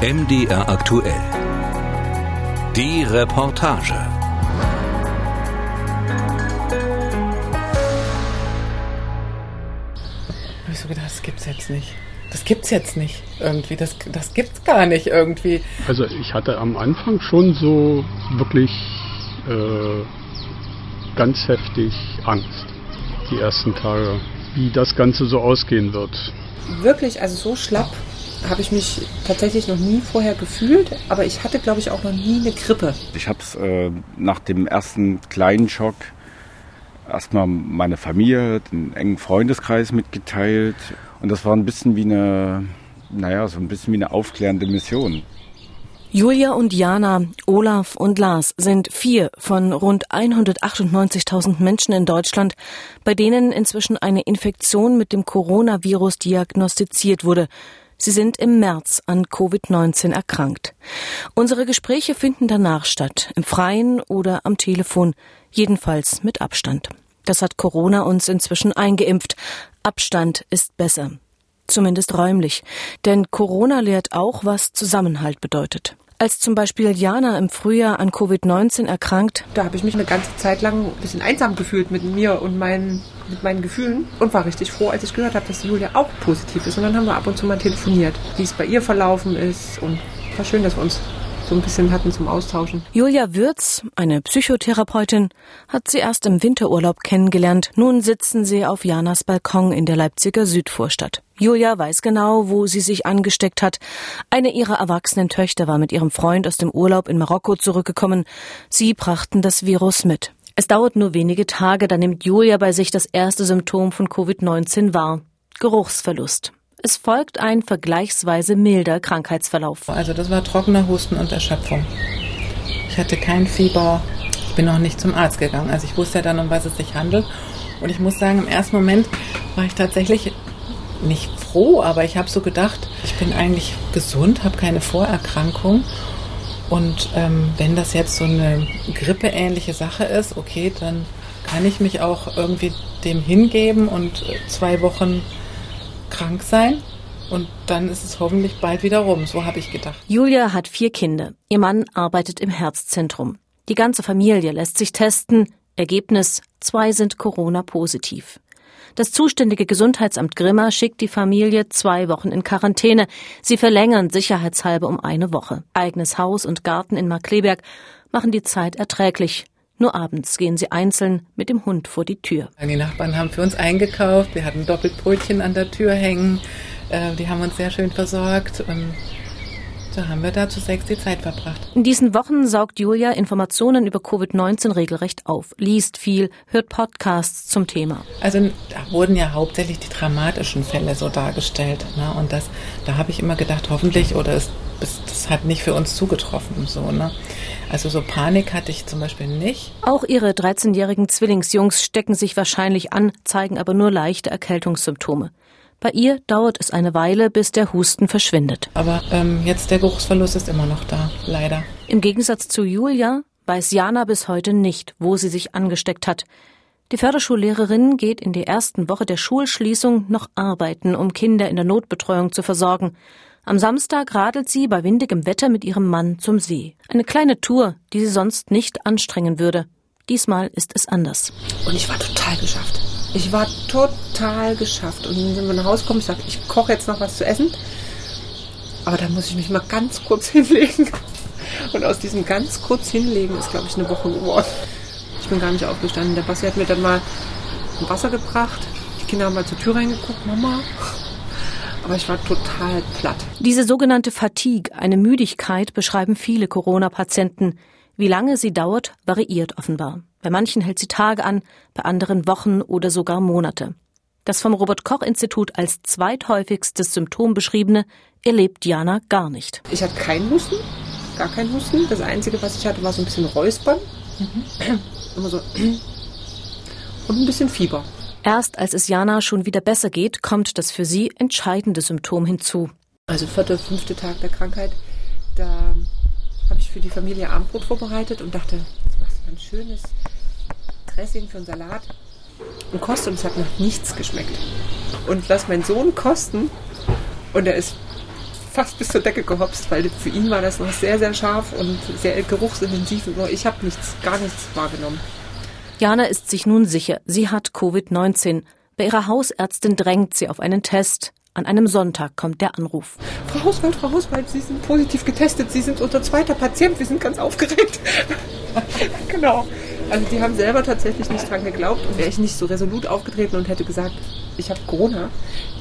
MDR aktuell. Die Reportage. Hab ich so gedacht, das gibt's jetzt nicht. Das gibt's jetzt nicht irgendwie. Das, das gibt's gar nicht irgendwie. Also ich hatte am Anfang schon so wirklich äh, ganz heftig Angst. Die ersten Tage, wie das Ganze so ausgehen wird. Wirklich, also so schlapp habe ich mich tatsächlich noch nie vorher gefühlt, aber ich hatte, glaube ich, auch noch nie eine Grippe. Ich habe es äh, nach dem ersten kleinen Schock erstmal meine Familie, den engen Freundeskreis mitgeteilt. Und das war ein bisschen wie eine, naja, so ein bisschen wie eine aufklärende Mission. Julia und Jana, Olaf und Lars sind vier von rund 198.000 Menschen in Deutschland, bei denen inzwischen eine Infektion mit dem Coronavirus diagnostiziert wurde. Sie sind im März an Covid-19 erkrankt. Unsere Gespräche finden danach statt, im Freien oder am Telefon, jedenfalls mit Abstand. Das hat Corona uns inzwischen eingeimpft. Abstand ist besser. Zumindest räumlich. Denn Corona lehrt auch, was Zusammenhalt bedeutet. Als zum Beispiel Jana im Frühjahr an Covid-19 erkrankt, Da habe ich mich eine ganze Zeit lang ein bisschen einsam gefühlt mit mir und meinen, mit meinen Gefühlen und war richtig froh, als ich gehört habe, dass Julia auch positiv ist. Und dann haben wir ab und zu mal telefoniert, wie es bei ihr verlaufen ist. Und war schön, dass wir uns so ein bisschen hatten zum Austauschen. Julia Würz, eine Psychotherapeutin, hat sie erst im Winterurlaub kennengelernt. Nun sitzen sie auf Janas Balkon in der Leipziger Südvorstadt. Julia weiß genau, wo sie sich angesteckt hat. Eine ihrer erwachsenen Töchter war mit ihrem Freund aus dem Urlaub in Marokko zurückgekommen. Sie brachten das Virus mit. Es dauert nur wenige Tage, dann nimmt Julia bei sich das erste Symptom von Covid-19 wahr. Geruchsverlust. Es folgt ein vergleichsweise milder Krankheitsverlauf. Also das war trockener Husten und Erschöpfung. Ich hatte kein Fieber. Ich bin noch nicht zum Arzt gegangen. Also ich wusste ja dann, um was es sich handelt. Und ich muss sagen, im ersten Moment war ich tatsächlich nicht froh, aber ich habe so gedacht, ich bin eigentlich gesund, habe keine Vorerkrankung. Und ähm, wenn das jetzt so eine grippeähnliche Sache ist, okay, dann kann ich mich auch irgendwie dem hingeben und zwei Wochen krank sein. Und dann ist es hoffentlich bald wieder rum. So habe ich gedacht. Julia hat vier Kinder. Ihr Mann arbeitet im Herzzentrum. Die ganze Familie lässt sich testen. Ergebnis, zwei sind Corona-positiv. Das zuständige Gesundheitsamt Grimma schickt die Familie zwei Wochen in Quarantäne. Sie verlängern sicherheitshalber um eine Woche. Eigenes Haus und Garten in Markleberg machen die Zeit erträglich. Nur abends gehen sie einzeln mit dem Hund vor die Tür. Die Nachbarn haben für uns eingekauft. Wir hatten Doppelbrötchen an der Tür hängen. Äh, Die haben uns sehr schön versorgt. Und so haben wir da zu sechs die Zeit verbracht. In diesen Wochen saugt Julia Informationen über Covid-19 regelrecht auf, liest viel, hört Podcasts zum Thema. Also da wurden ja hauptsächlich die dramatischen Fälle so dargestellt. Ne? Und das, da habe ich immer gedacht, hoffentlich, oder es, es, das hat nicht für uns zugetroffen. So, ne? Also so Panik hatte ich zum Beispiel nicht. Auch ihre 13-jährigen Zwillingsjungs stecken sich wahrscheinlich an, zeigen aber nur leichte Erkältungssymptome. Bei ihr dauert es eine Weile, bis der Husten verschwindet. Aber ähm, jetzt der Geruchsverlust ist immer noch da, leider. Im Gegensatz zu Julia weiß Jana bis heute nicht, wo sie sich angesteckt hat. Die Förderschullehrerin geht in der ersten Woche der Schulschließung noch arbeiten, um Kinder in der Notbetreuung zu versorgen. Am Samstag radelt sie bei windigem Wetter mit ihrem Mann zum See. Eine kleine Tour, die sie sonst nicht anstrengen würde. Diesmal ist es anders. Und ich war total geschafft. Ich war total geschafft. Und dann sind wir nach Hause gekommen, ich sagte, ich koche jetzt noch was zu essen. Aber da muss ich mich mal ganz kurz hinlegen. Und aus diesem ganz kurz hinlegen ist, glaube ich, eine Woche geworden. Ich bin gar nicht aufgestanden. Der Basti hat mir dann mal Wasser gebracht. Die Kinder haben mal zur Tür reingeguckt, Mama. Aber ich war total platt. Diese sogenannte Fatigue, eine Müdigkeit, beschreiben viele Corona-Patienten. Wie lange sie dauert, variiert offenbar. Bei manchen hält sie Tage an, bei anderen Wochen oder sogar Monate. Das vom Robert Koch Institut als zweithäufigstes Symptom beschriebene erlebt Jana gar nicht. Ich hatte keinen Husten, gar keinen Husten. Das Einzige, was ich hatte, war so ein bisschen Räuspern. Immer so. Und ein bisschen Fieber. Erst als es Jana schon wieder besser geht, kommt das für sie entscheidende Symptom hinzu. Also vierter, fünfte Tag der Krankheit, da habe ich für die Familie Abendbrot vorbereitet und dachte, jetzt machst du ein schönes Dressing für einen Salat und koste und es hat nach nichts geschmeckt. Und lass meinen Sohn kosten und er ist fast bis zur Decke gehopst, weil für ihn war das noch sehr, sehr scharf und sehr geruchsintensiv. Nur ich habe nichts, gar nichts wahrgenommen. Jana ist sich nun sicher, sie hat Covid-19. Bei ihrer Hausärztin drängt sie auf einen Test. An einem Sonntag kommt der Anruf. Frau Hauswald, Frau Hauswald, Sie sind positiv getestet. Sie sind unser zweiter Patient. Wir sind ganz aufgeregt. genau. Also die haben selber tatsächlich nicht dran geglaubt. Und wäre ich nicht so resolut aufgetreten und hätte gesagt, ich habe Corona,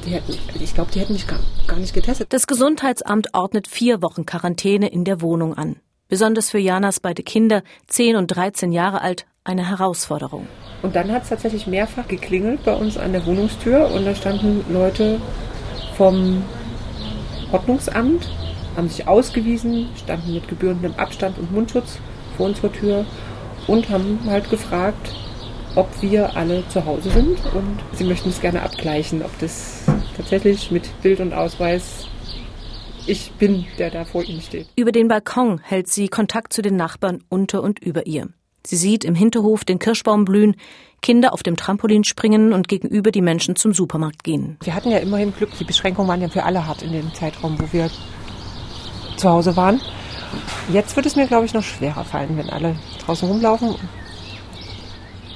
die hätten, ich glaube, die hätten mich gar, gar nicht getestet. Das Gesundheitsamt ordnet vier Wochen Quarantäne in der Wohnung an. Besonders für Janas beide Kinder, 10 und 13 Jahre alt, eine Herausforderung. Und dann hat es tatsächlich mehrfach geklingelt bei uns an der Wohnungstür und da standen Leute vom Ordnungsamt, haben sich ausgewiesen, standen mit gebührendem Abstand und Mundschutz vor unserer Tür und haben halt gefragt, ob wir alle zu Hause sind und sie möchten es gerne abgleichen, ob das tatsächlich mit Bild und Ausweis ich bin, der da vor ihnen steht. Über den Balkon hält sie Kontakt zu den Nachbarn unter und über ihr. Sie sieht im Hinterhof den Kirschbaum blühen, Kinder auf dem Trampolin springen und gegenüber die Menschen zum Supermarkt gehen. Wir hatten ja immerhin Glück, die Beschränkungen waren ja für alle hart in dem Zeitraum, wo wir zu Hause waren. Jetzt wird es mir, glaube ich, noch schwerer fallen, wenn alle draußen rumlaufen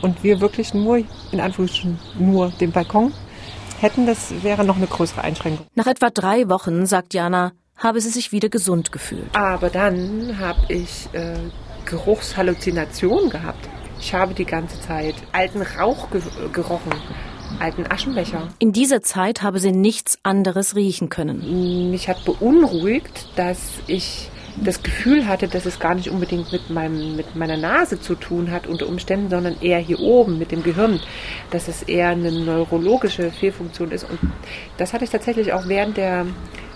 und wir wirklich nur, in Anführungsstrichen, nur den Balkon hätten. Das wäre noch eine größere Einschränkung. Nach etwa drei Wochen, sagt Jana, habe sie sich wieder gesund gefühlt. Aber dann habe ich äh, Geruchshalluzinationen gehabt. Ich habe die ganze Zeit alten Rauch ge gerochen, alten Aschenbecher. In dieser Zeit habe sie nichts anderes riechen können. Mich hat beunruhigt, dass ich das Gefühl hatte, dass es gar nicht unbedingt mit, meinem, mit meiner Nase zu tun hat unter Umständen, sondern eher hier oben mit dem Gehirn, dass es eher eine neurologische Fehlfunktion ist. Und das hatte ich tatsächlich auch während der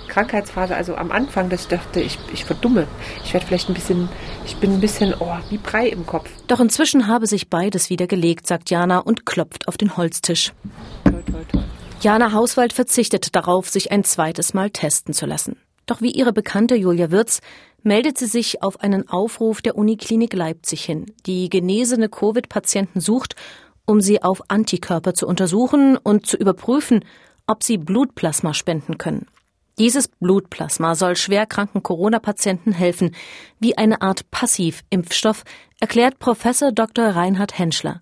Krankheitsphase, also am Anfang, dass ich dachte, ich, ich verdumme. Ich werde vielleicht ein bisschen, ich bin ein bisschen, oh, wie Brei im Kopf. Doch inzwischen habe sich beides wieder gelegt, sagt Jana und klopft auf den Holztisch. Toi, toi, toi. Jana Hauswald verzichtet darauf, sich ein zweites Mal testen zu lassen. Doch wie ihre Bekannte Julia Wirz meldet sie sich auf einen Aufruf der Uniklinik Leipzig hin, die genesene Covid-Patienten sucht, um sie auf Antikörper zu untersuchen und zu überprüfen, ob sie Blutplasma spenden können. Dieses Blutplasma soll schwerkranken Corona-Patienten helfen, wie eine Art Passivimpfstoff, erklärt Professor Dr. Reinhard Henschler.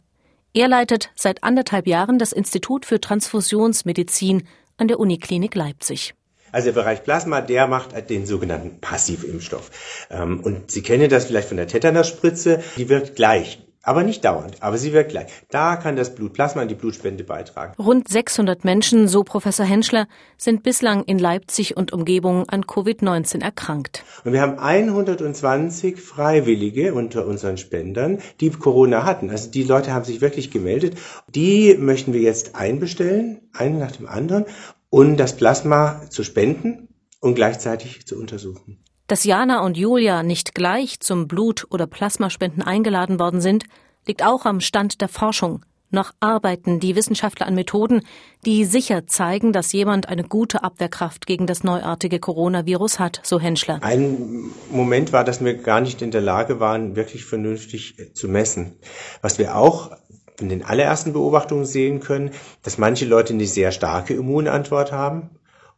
Er leitet seit anderthalb Jahren das Institut für Transfusionsmedizin an der Uniklinik Leipzig. Also der Bereich Plasma, der macht den sogenannten Passivimpfstoff. Ähm, und Sie kennen das vielleicht von der Tetanusspritze, die wirkt gleich. Aber nicht dauernd, aber sie wirkt gleich. Da kann das Blutplasma an die Blutspende beitragen. Rund 600 Menschen, so Professor Henschler, sind bislang in Leipzig und Umgebung an Covid-19 erkrankt. Und wir haben 120 Freiwillige unter unseren Spendern, die Corona hatten. Also die Leute haben sich wirklich gemeldet. Die möchten wir jetzt einbestellen, einen nach dem anderen, und das Plasma zu spenden und gleichzeitig zu untersuchen. Dass Jana und Julia nicht gleich zum Blut- oder Plasmaspenden eingeladen worden sind, liegt auch am Stand der Forschung. Noch arbeiten die Wissenschaftler an Methoden, die sicher zeigen, dass jemand eine gute Abwehrkraft gegen das neuartige Coronavirus hat, so Henschler. Ein Moment war, dass wir gar nicht in der Lage waren, wirklich vernünftig zu messen. Was wir auch in den allerersten Beobachtungen sehen können, dass manche Leute eine sehr starke Immunantwort haben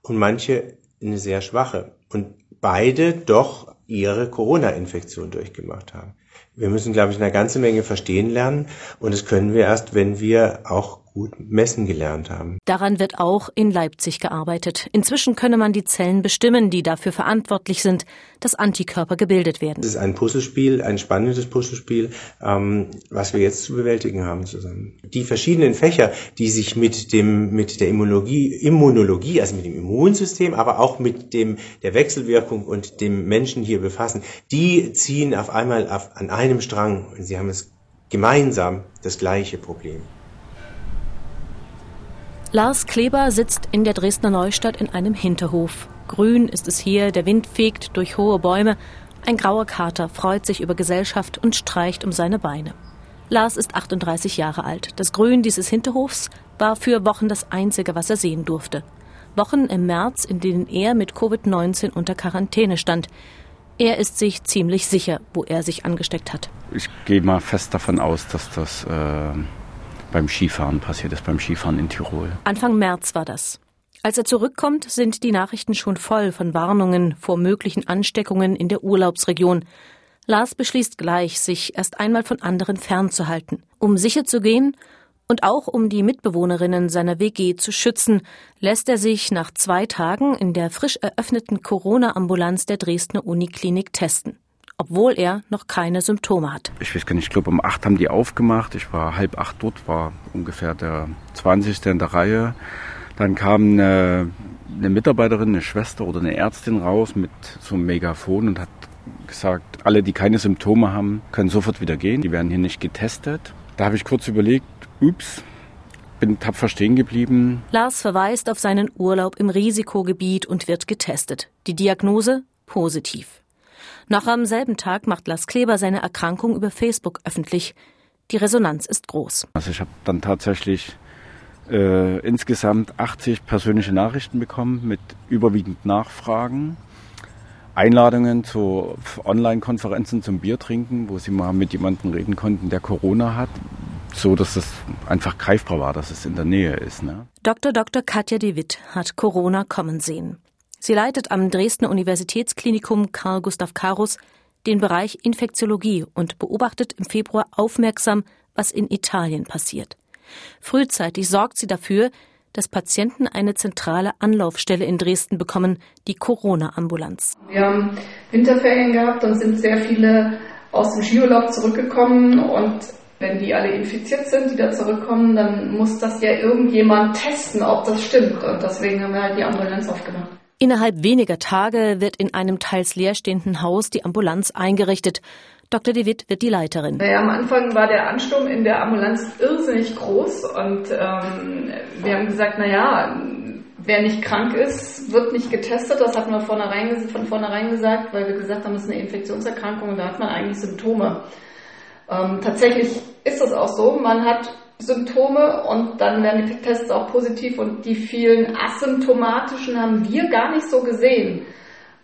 und manche eine sehr schwache. Und beide doch ihre Corona-Infektion durchgemacht haben. Wir müssen, glaube ich, eine ganze Menge verstehen lernen und das können wir erst, wenn wir auch gut messen gelernt haben. Daran wird auch in Leipzig gearbeitet. Inzwischen könne man die Zellen bestimmen, die dafür verantwortlich sind, dass Antikörper gebildet werden. Es ist ein Puzzlespiel, ein spannendes Puzzlespiel, ähm, was wir jetzt zu bewältigen haben zusammen. Die verschiedenen Fächer, die sich mit dem mit der Immunologie, Immunologie, also mit dem Immunsystem, aber auch mit dem der Wechselwirkung und dem Menschen hier befassen, die ziehen auf einmal auf, an einem Strang. Sie haben es gemeinsam das gleiche Problem. Lars Kleber sitzt in der Dresdner Neustadt in einem Hinterhof. Grün ist es hier, der Wind fegt durch hohe Bäume. Ein grauer Kater freut sich über Gesellschaft und streicht um seine Beine. Lars ist 38 Jahre alt. Das Grün dieses Hinterhofs war für Wochen das einzige, was er sehen durfte. Wochen im März, in denen er mit Covid-19 unter Quarantäne stand. Er ist sich ziemlich sicher, wo er sich angesteckt hat. Ich gehe mal fest davon aus, dass das äh, beim Skifahren passiert ist, beim Skifahren in Tirol. Anfang März war das. Als er zurückkommt, sind die Nachrichten schon voll von Warnungen vor möglichen Ansteckungen in der Urlaubsregion. Lars beschließt gleich, sich erst einmal von anderen fernzuhalten, um sicher zu gehen und auch um die Mitbewohnerinnen seiner WG zu schützen, lässt er sich nach zwei Tagen in der frisch eröffneten Corona-Ambulanz der Dresdner Uniklinik testen obwohl er noch keine Symptome hat. Ich weiß gar nicht, ich glaube um acht haben die aufgemacht. Ich war halb acht dort, war ungefähr der 20. in der Reihe. Dann kam eine, eine Mitarbeiterin, eine Schwester oder eine Ärztin raus mit so einem Megafon und hat gesagt, alle, die keine Symptome haben, können sofort wieder gehen. Die werden hier nicht getestet. Da habe ich kurz überlegt, ups, bin tapfer stehen geblieben. Lars verweist auf seinen Urlaub im Risikogebiet und wird getestet. Die Diagnose positiv. Noch am selben Tag macht Lars Kleber seine Erkrankung über Facebook öffentlich. Die Resonanz ist groß. Also ich habe dann tatsächlich äh, insgesamt 80 persönliche Nachrichten bekommen mit überwiegend Nachfragen. Einladungen zu Online-Konferenzen zum Biertrinken, wo sie mal mit jemandem reden konnten, der Corona hat, so dass es einfach greifbar war, dass es in der Nähe ist. Ne? Dr. Dr. Katja de Witt hat Corona kommen sehen. Sie leitet am Dresdner Universitätsklinikum Karl Gustav Karus den Bereich Infektiologie und beobachtet im Februar aufmerksam, was in Italien passiert. Frühzeitig sorgt sie dafür, dass Patienten eine zentrale Anlaufstelle in Dresden bekommen, die Corona-Ambulanz. Wir haben Winterferien gehabt und sind sehr viele aus dem Skiurlaub zurückgekommen und wenn die alle infiziert sind, die da zurückkommen, dann muss das ja irgendjemand testen, ob das stimmt. Und deswegen haben wir halt die Ambulanz aufgemacht. Innerhalb weniger Tage wird in einem teils leerstehenden Haus die Ambulanz eingerichtet. Dr. De Witt wird die Leiterin. Naja, am Anfang war der Ansturm in der Ambulanz irrsinnig groß und ähm, wir haben gesagt, naja, wer nicht krank ist, wird nicht getestet. Das hatten wir vornherein, von vornherein gesagt, weil wir gesagt haben, es ist eine Infektionserkrankung und da hat man eigentlich Symptome. Ähm, tatsächlich ist das auch so. Man hat Symptome und dann werden die Tests auch positiv und die vielen asymptomatischen haben wir gar nicht so gesehen.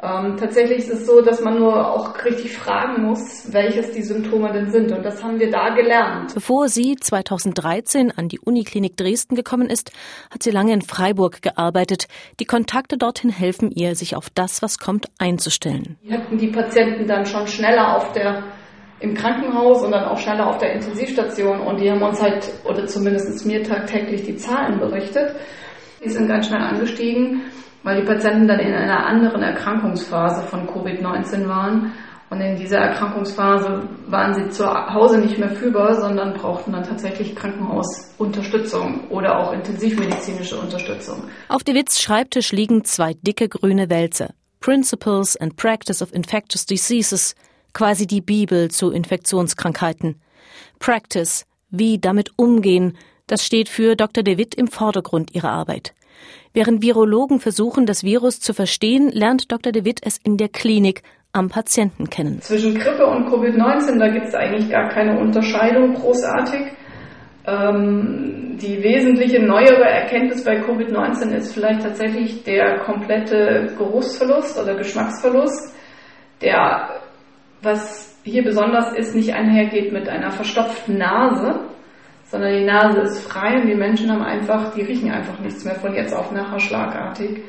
Ähm, tatsächlich ist es so, dass man nur auch richtig fragen muss, welches die Symptome denn sind. Und das haben wir da gelernt. Bevor sie 2013 an die Uniklinik Dresden gekommen ist, hat sie lange in Freiburg gearbeitet. Die Kontakte dorthin helfen ihr, sich auf das, was kommt, einzustellen. Wir hatten die Patienten dann schon schneller auf der im Krankenhaus und dann auch schneller auf der Intensivstation und die haben uns halt, oder zumindest mir tagtäglich die Zahlen berichtet. Die sind ganz schnell angestiegen, weil die Patienten dann in einer anderen Erkrankungsphase von Covid-19 waren. Und in dieser Erkrankungsphase waren sie zu Hause nicht mehr fühlbar, sondern brauchten dann tatsächlich Krankenhausunterstützung oder auch intensivmedizinische Unterstützung. Auf de Witz Schreibtisch liegen zwei dicke grüne Wälze. Principles and Practice of Infectious Diseases – quasi die Bibel zu Infektionskrankheiten. Practice, wie damit umgehen, das steht für Dr. DeWitt im Vordergrund ihrer Arbeit. Während Virologen versuchen, das Virus zu verstehen, lernt Dr. DeWitt es in der Klinik am Patienten kennen. Zwischen Grippe und Covid-19, da gibt es eigentlich gar keine Unterscheidung großartig. Ähm, die wesentliche neuere Erkenntnis bei Covid-19 ist vielleicht tatsächlich der komplette Geruchsverlust oder Geschmacksverlust, der was hier besonders ist, nicht einhergeht mit einer verstopften Nase, sondern die Nase ist frei und die Menschen haben einfach, die riechen einfach nichts mehr von jetzt auf nachher schlagartig.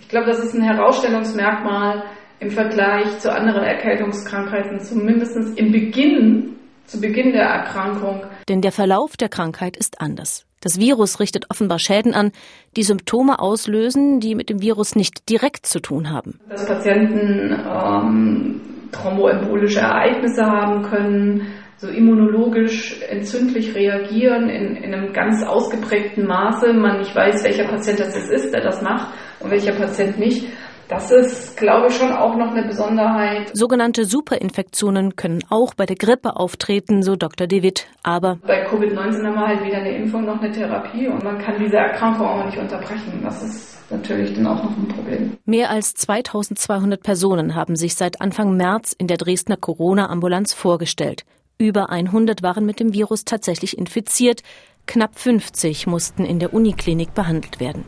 Ich glaube, das ist ein Herausstellungsmerkmal im Vergleich zu anderen Erkältungskrankheiten, zumindest im Beginn, zu Beginn der Erkrankung. Denn der Verlauf der Krankheit ist anders. Das Virus richtet offenbar Schäden an, die Symptome auslösen, die mit dem Virus nicht direkt zu tun haben. Dass Patienten ähm, thromboembolische Ereignisse haben können, so immunologisch entzündlich reagieren in, in einem ganz ausgeprägten Maße. Man nicht weiß, welcher Patient das ist, der das macht und welcher Patient nicht. Das ist, glaube ich, schon auch noch eine Besonderheit. Sogenannte Superinfektionen können auch bei der Grippe auftreten, so Dr. David. Aber bei Covid-19 haben wir halt weder eine Impfung noch eine Therapie und man kann diese Erkrankung auch nicht unterbrechen. Das ist natürlich dann auch noch ein Problem. Mehr als 2200 Personen haben sich seit Anfang März in der Dresdner Corona-Ambulanz vorgestellt. Über 100 waren mit dem Virus tatsächlich infiziert. Knapp 50 mussten in der Uniklinik behandelt werden.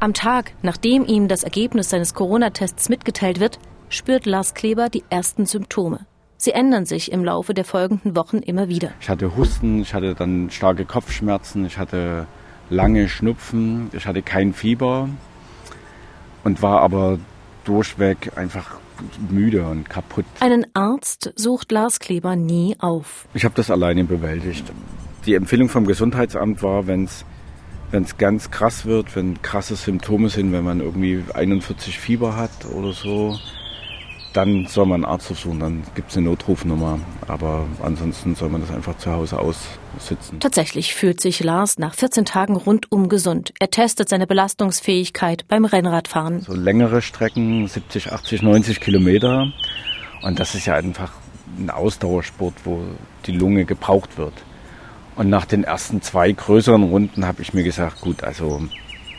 Am Tag, nachdem ihm das Ergebnis seines Corona-Tests mitgeteilt wird, spürt Lars Kleber die ersten Symptome. Sie ändern sich im Laufe der folgenden Wochen immer wieder. Ich hatte Husten, ich hatte dann starke Kopfschmerzen, ich hatte lange Schnupfen. Ich hatte kein Fieber und war aber durchweg einfach müde und kaputt. Einen Arzt sucht Lars Kleber nie auf. Ich habe das alleine bewältigt. Die Empfehlung vom Gesundheitsamt war, wenn es wenn es ganz krass wird, wenn krasse Symptome sind, wenn man irgendwie 41 Fieber hat oder so, dann soll man einen Arzt suchen, dann gibt es eine Notrufnummer. Aber ansonsten soll man das einfach zu Hause aussitzen. Tatsächlich fühlt sich Lars nach 14 Tagen rundum gesund. Er testet seine Belastungsfähigkeit beim Rennradfahren. So längere Strecken, 70, 80, 90 Kilometer. Und das ist ja einfach ein Ausdauersport, wo die Lunge gebraucht wird. Und nach den ersten zwei größeren Runden habe ich mir gesagt, gut, also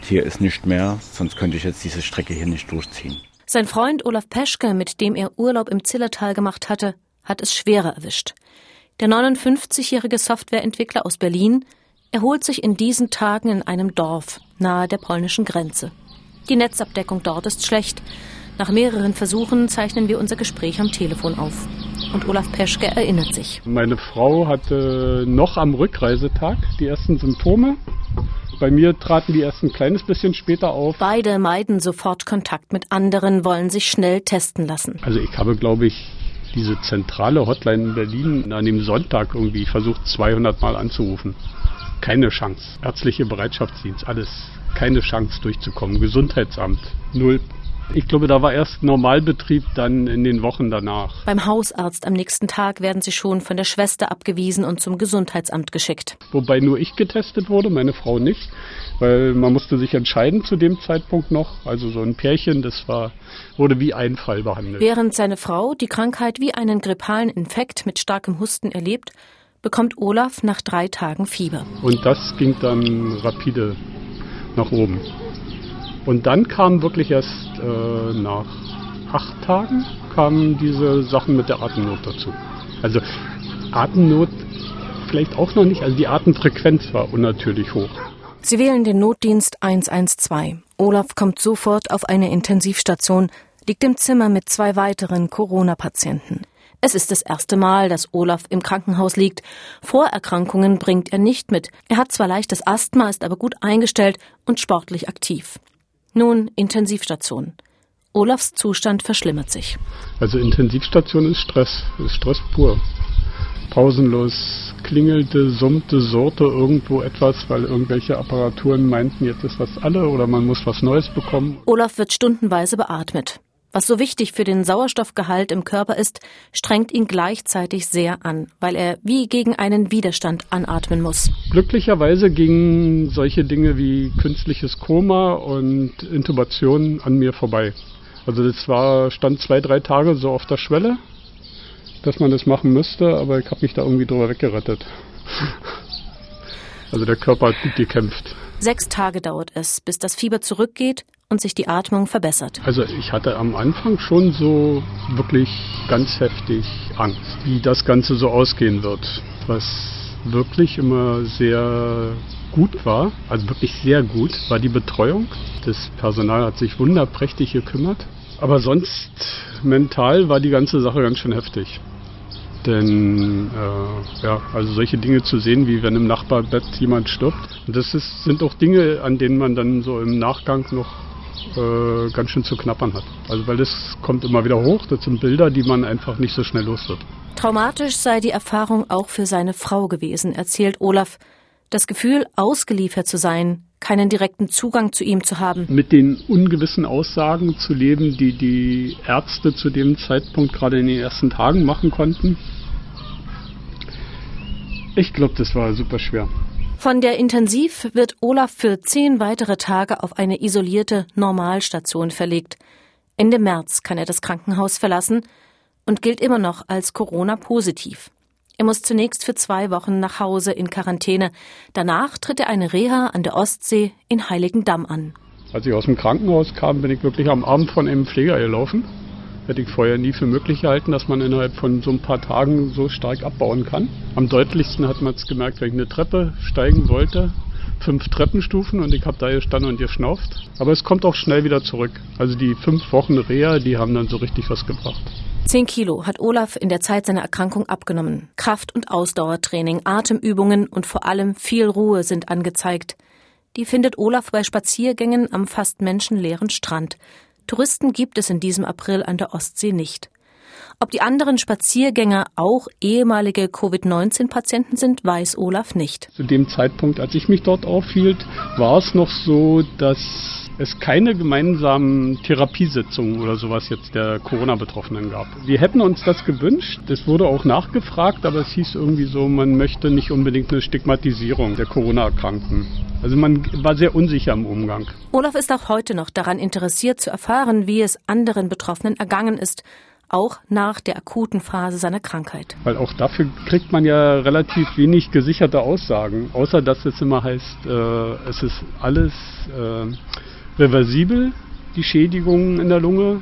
hier ist nicht mehr, sonst könnte ich jetzt diese Strecke hier nicht durchziehen. Sein Freund Olaf Peschke, mit dem er Urlaub im Zillertal gemacht hatte, hat es schwerer erwischt. Der 59-jährige Softwareentwickler aus Berlin erholt sich in diesen Tagen in einem Dorf nahe der polnischen Grenze. Die Netzabdeckung dort ist schlecht. Nach mehreren Versuchen zeichnen wir unser Gespräch am Telefon auf. Und Olaf Peschke erinnert sich. Meine Frau hatte noch am Rückreisetag die ersten Symptome bei mir traten die erst ein kleines bisschen später auf. Beide meiden sofort Kontakt mit anderen, wollen sich schnell testen lassen. Also ich habe, glaube ich, diese zentrale Hotline in Berlin an dem Sonntag irgendwie versucht 200 Mal anzurufen. Keine Chance. Ärztliche Bereitschaftsdienst, alles. Keine Chance durchzukommen. Gesundheitsamt, null ich glaube, da war erst Normalbetrieb dann in den Wochen danach. Beim Hausarzt am nächsten Tag werden sie schon von der Schwester abgewiesen und zum Gesundheitsamt geschickt. Wobei nur ich getestet wurde, meine Frau nicht, weil man musste sich entscheiden zu dem Zeitpunkt noch. Also so ein Pärchen, das war, wurde wie ein Fall behandelt. Während seine Frau die Krankheit wie einen grippalen Infekt mit starkem Husten erlebt, bekommt Olaf nach drei Tagen Fieber. Und das ging dann rapide nach oben. Und dann kam wirklich erst äh, nach acht Tagen kamen diese Sachen mit der Atemnot dazu. Also Atemnot vielleicht auch noch nicht, also die Atemfrequenz war unnatürlich hoch. Sie wählen den Notdienst 112. Olaf kommt sofort auf eine Intensivstation, liegt im Zimmer mit zwei weiteren Corona-Patienten. Es ist das erste Mal, dass Olaf im Krankenhaus liegt. Vorerkrankungen bringt er nicht mit. Er hat zwar leichtes Asthma, ist aber gut eingestellt und sportlich aktiv. Nun Intensivstation. Olafs Zustand verschlimmert sich. Also Intensivstation ist Stress, ist Stress pur. Pausenlos klingelte, summte, surrte irgendwo etwas, weil irgendwelche Apparaturen meinten, jetzt ist das alle oder man muss was Neues bekommen. Olaf wird stundenweise beatmet. Was so wichtig für den Sauerstoffgehalt im Körper ist, strengt ihn gleichzeitig sehr an, weil er wie gegen einen Widerstand anatmen muss. Glücklicherweise gingen solche Dinge wie künstliches Koma und Intubation an mir vorbei. Also das war, stand zwei, drei Tage so auf der Schwelle, dass man das machen müsste, aber ich habe mich da irgendwie drüber weggerettet. Also der Körper hat gut gekämpft. Sechs Tage dauert es, bis das Fieber zurückgeht und sich die Atmung verbessert. Also ich hatte am Anfang schon so wirklich ganz heftig Angst, wie das Ganze so ausgehen wird. Was wirklich immer sehr gut war, also wirklich sehr gut, war die Betreuung. Das Personal hat sich wunderprächtig gekümmert. Aber sonst mental war die ganze Sache ganz schön heftig. Denn äh, ja, also solche Dinge zu sehen, wie wenn im Nachbarbett jemand stirbt, das ist, sind auch Dinge, an denen man dann so im Nachgang noch äh, ganz schön zu knappern hat. Also weil das kommt immer wieder hoch, das sind Bilder, die man einfach nicht so schnell los wird. Traumatisch sei die Erfahrung auch für seine Frau gewesen, erzählt Olaf. Das Gefühl, ausgeliefert zu sein, keinen direkten Zugang zu ihm zu haben. Mit den ungewissen Aussagen zu leben, die die Ärzte zu dem Zeitpunkt gerade in den ersten Tagen machen konnten. Ich glaube, das war super schwer. Von der Intensiv wird Olaf für zehn weitere Tage auf eine isolierte Normalstation verlegt. Ende März kann er das Krankenhaus verlassen und gilt immer noch als Corona-positiv. Er muss zunächst für zwei Wochen nach Hause in Quarantäne. Danach tritt er eine Reha an der Ostsee in Heiligendamm an. Als ich aus dem Krankenhaus kam, bin ich wirklich am Abend von einem Pfleger gelaufen. Hätte ich vorher nie für möglich gehalten, dass man innerhalb von so ein paar Tagen so stark abbauen kann. Am deutlichsten hat man es gemerkt, wenn ich eine Treppe steigen wollte. Fünf Treppenstufen und ich habe da gestanden und geschnauft. Aber es kommt auch schnell wieder zurück. Also die fünf Wochen Reha, die haben dann so richtig was gebracht. Zehn Kilo hat Olaf in der Zeit seiner Erkrankung abgenommen. Kraft- und Ausdauertraining, Atemübungen und vor allem viel Ruhe sind angezeigt. Die findet Olaf bei Spaziergängen am fast menschenleeren Strand. Touristen gibt es in diesem April an der Ostsee nicht. Ob die anderen Spaziergänger auch ehemalige Covid-19-Patienten sind, weiß Olaf nicht. Zu dem Zeitpunkt, als ich mich dort aufhielt, war es noch so, dass es keine gemeinsamen Therapiesitzungen oder sowas jetzt der Corona-Betroffenen gab. Wir hätten uns das gewünscht. Das wurde auch nachgefragt, aber es hieß irgendwie so, man möchte nicht unbedingt eine Stigmatisierung der Corona-Erkrankten. Also man war sehr unsicher im Umgang. Olaf ist auch heute noch daran interessiert zu erfahren, wie es anderen Betroffenen ergangen ist auch nach der akuten Phase seiner Krankheit. Weil auch dafür kriegt man ja relativ wenig gesicherte Aussagen, außer dass es immer heißt, äh, es ist alles äh, reversibel, die Schädigungen in der Lunge.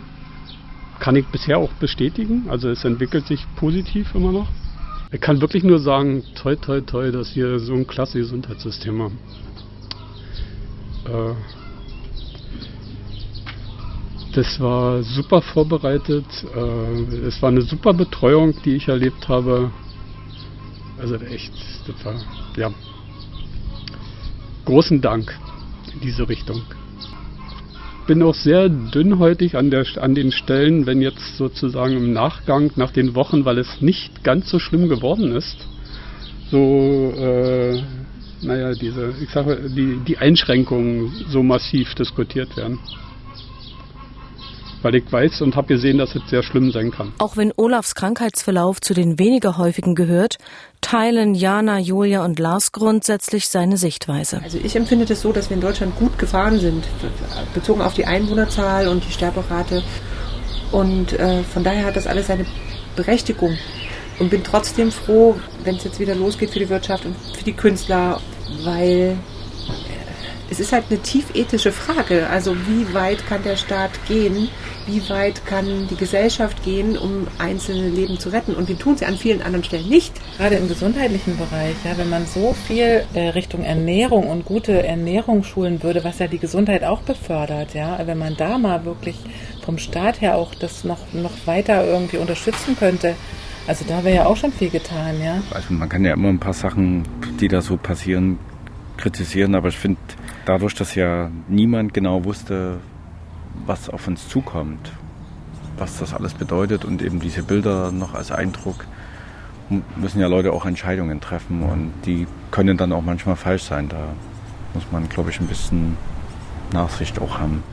Kann ich bisher auch bestätigen. Also es entwickelt sich positiv immer noch. Ich kann wirklich nur sagen, toi, toi, toi, dass wir so ein klasse Gesundheitssystem haben. Äh, das war super vorbereitet. Äh, es war eine super Betreuung, die ich erlebt habe. Also echt, das war, ja. Großen Dank in diese Richtung. Bin auch sehr dünnhäutig an, der, an den Stellen, wenn jetzt sozusagen im Nachgang, nach den Wochen, weil es nicht ganz so schlimm geworden ist, so, äh, naja, diese, ich sage, die, die Einschränkungen so massiv diskutiert werden weil ich weiß und habe gesehen, dass es sehr schlimm sein kann. Auch wenn Olafs Krankheitsverlauf zu den weniger häufigen gehört, teilen Jana, Julia und Lars grundsätzlich seine Sichtweise. Also ich empfinde das so, dass wir in Deutschland gut gefahren sind, bezogen auf die Einwohnerzahl und die Sterberate. Und äh, von daher hat das alles seine Berechtigung. Und bin trotzdem froh, wenn es jetzt wieder losgeht für die Wirtschaft und für die Künstler, weil es ist halt eine tiefethische Frage. Also wie weit kann der Staat gehen? Wie weit kann die Gesellschaft gehen, um einzelne Leben zu retten? Und wir tun sie an vielen anderen Stellen nicht. Gerade im gesundheitlichen Bereich, ja, wenn man so viel äh, Richtung Ernährung und gute Ernährung schulen würde, was ja die Gesundheit auch befördert, ja, wenn man da mal wirklich vom Staat her auch das noch, noch weiter irgendwie unterstützen könnte, also da wäre ja auch schon viel getan, ja. Also man kann ja immer ein paar Sachen, die da so passieren, kritisieren, aber ich finde, dadurch, dass ja niemand genau wusste, was auf uns zukommt, was das alles bedeutet und eben diese Bilder noch als Eindruck, müssen ja Leute auch Entscheidungen treffen und die können dann auch manchmal falsch sein. Da muss man, glaube ich, ein bisschen Nachsicht auch haben.